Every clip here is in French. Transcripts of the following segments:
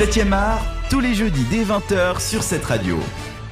7e art, tous les jeudis dès 20h sur cette radio.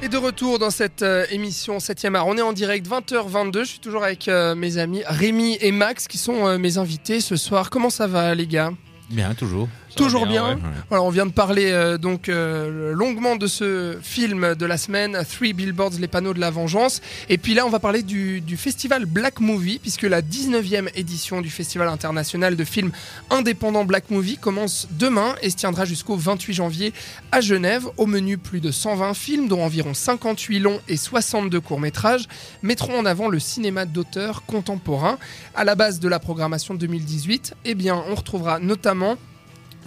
Et de retour dans cette euh, émission 7e art. On est en direct 20h22. Je suis toujours avec euh, mes amis Rémi et Max qui sont euh, mes invités ce soir. Comment ça va les gars? Bien, toujours. Toujours bien. Ouais. Voilà, on vient de parler euh, donc euh, longuement de ce film de la semaine, Three Billboards, les panneaux de la vengeance. Et puis là, on va parler du, du festival Black Movie, puisque la 19e édition du Festival international de films indépendants Black Movie commence demain et se tiendra jusqu'au 28 janvier à Genève. Au menu, plus de 120 films, dont environ 58 longs et 62 courts-métrages, mettront en avant le cinéma d'auteur contemporain. À la base de la programmation 2018, eh bien, on retrouvera notamment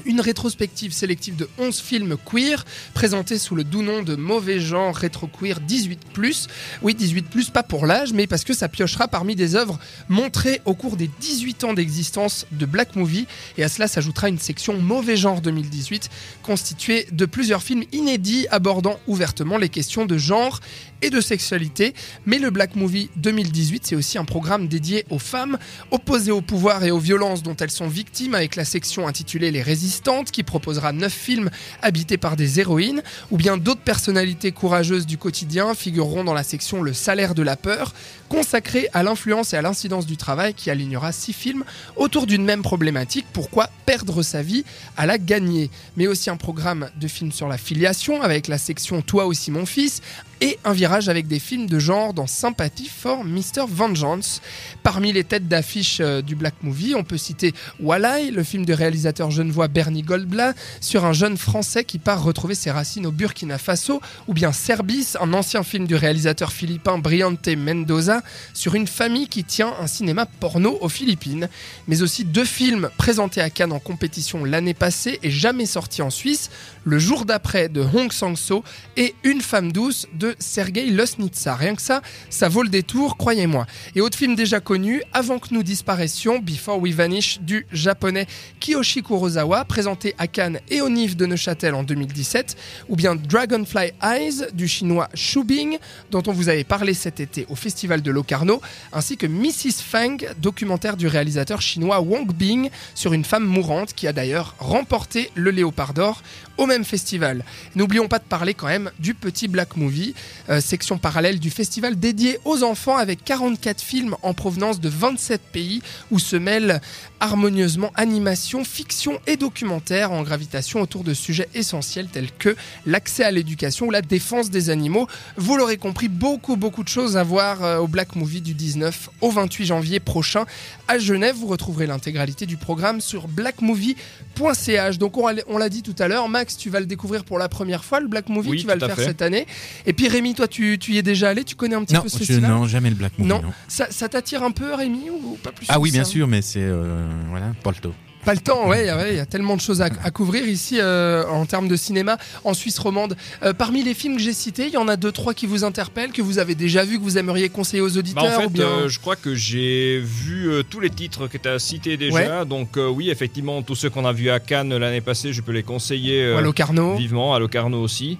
une rétrospective sélective de 11 films queer présentés sous le doux nom de Mauvais Genre Rétro Queer 18+. Oui, 18+, pas pour l'âge, mais parce que ça piochera parmi des œuvres montrées au cours des 18 ans d'existence de Black Movie. Et à cela s'ajoutera une section Mauvais Genre 2018 constituée de plusieurs films inédits abordant ouvertement les questions de genre et de sexualité. Mais le Black Movie 2018, c'est aussi un programme dédié aux femmes opposées au pouvoir et aux violences dont elles sont victimes avec la section intitulée Les Résistantes qui proposera 9 films habités par des héroïnes ou bien d'autres personnalités courageuses du quotidien figureront dans la section Le salaire de la peur consacrée à l'influence et à l'incidence du travail qui alignera 6 films autour d'une même problématique pourquoi perdre sa vie à la gagner? Mais aussi un programme de films sur la filiation avec la section Toi aussi mon fils et un virage avec des films de genre dans Sympathy for Mr. Vengeance. Parmi les têtes d'affiche euh, du Black Movie, on peut citer Walleye, le film de réalisateur genevois Bernie Goldblatt, sur un jeune français qui part retrouver ses racines au Burkina Faso, ou bien Cerbis, un ancien film du réalisateur philippin Briante Mendoza, sur une famille qui tient un cinéma porno aux Philippines. Mais aussi deux films présentés à Cannes en compétition l'année passée et jamais sortis en Suisse, Le jour d'après de Hong Sang-so et Une femme douce de Sergei Losnitsa. Rien que ça, ça vaut le détour, croyez-moi. Et autre film déjà connu, Avant que nous disparaissions, Before We Vanish, du japonais Kiyoshi Kurosawa, présenté à Cannes et au NIF de Neuchâtel en 2017, ou bien Dragonfly Eyes, du chinois Shu Bing, dont on vous avait parlé cet été au Festival de Locarno, ainsi que Mrs. Fang, documentaire du réalisateur chinois Wang Bing, sur une femme mourante qui a d'ailleurs remporté le Léopard d'Or au même festival. N'oublions pas de parler quand même du petit Black Movie, euh, section parallèle du festival dédié aux enfants avec 44 films en provenance de 27 pays où se mêlent harmonieusement animation, fiction et documentaire en gravitation autour de sujets essentiels tels que l'accès à l'éducation ou la défense des animaux. Vous l'aurez compris, beaucoup beaucoup de choses à voir euh, au Black Movie du 19 au 28 janvier prochain à Genève. Vous retrouverez l'intégralité du programme sur blackmovie.ch. Donc on, l'a dit tout à l'heure, Max, tu vas le découvrir pour la première fois, le Black Movie, Oui, tu vas le faire fait. cette année. Et puis Rémi, toi tu, tu y es déjà allé, tu connais un petit Non, peu ce je, festival non, jamais le Black Movie. Non. non. Ça, ça t'attire un peu Rémi ou pas plus Ah oui, bien ça sûr, mais c'est euh, voilà, pas le taux. Pas le temps, ouais, il y a- ouais, il y a tellement de choses à, à couvrir ici euh, en termes de cinéma en Suisse romande. Euh, parmi les films que j'ai cités, il y en a deux, trois qui vous interpellent, que vous avez déjà vus, que vous aimeriez conseiller aux auditeurs Bah, en ou fait, bien... euh, je crois que j'ai vu euh, tous les titres que tu as cités déjà. Donc, euh, oui, effectivement, tous ceux qu'on a vus à Cannes l'année passée, je peux les conseiller euh, ou à Locarno. vivement, à Locarno aussi.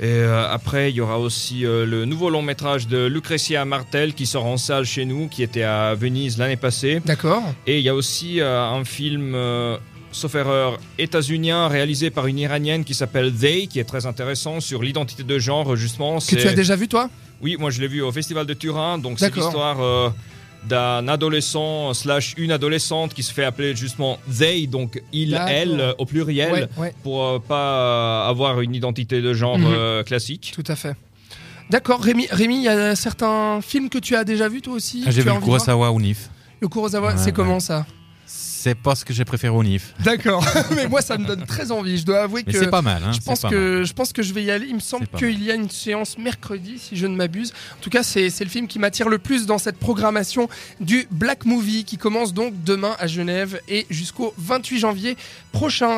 Et euh, après, il y aura aussi euh, le nouveau long métrage de Lucretia Martel qui sort en salle chez nous, qui était à Venise l'année passée. D'accord. Et il y a aussi euh, un film, sauf erreur, états-unien réalisé par une iranienne qui s'appelle They, qui est très intéressant sur l'identité de genre, justement. Que tu as déjà vu toi? Oui, moi je l'ai vu au Festival de Turin. Donc c'est l'histoire d'un adolescent slash une adolescente qui se fait appeler justement they, donc il, D'accord. elle au pluriel, Ouais, ouais, pour euh, pas euh, avoir une identité de genre Mhm. euh, classique. tout à fait. D'accord, Rémi, Rémi, il y a certains films que tu as déjà vus toi aussi Ah, J'ai tu vu as le Kurosawa au NIF. Le Kurosawa, Ouais, c'est ouais. comment ça? C'est pas ce que j'ai préféré au NIF. D'accord, mais moi ça me donne très envie. Je dois avouer Mais que c'est pas mal. Hein, je pense que je pense que je vais y aller. Il me semble qu'il y a une séance mercredi, si je ne m'abuse. En tout cas, c'est c'est le film qui m'attire le plus dans cette programmation du Black Movie qui commence donc demain à Genève et jusqu'au 28 janvier prochain.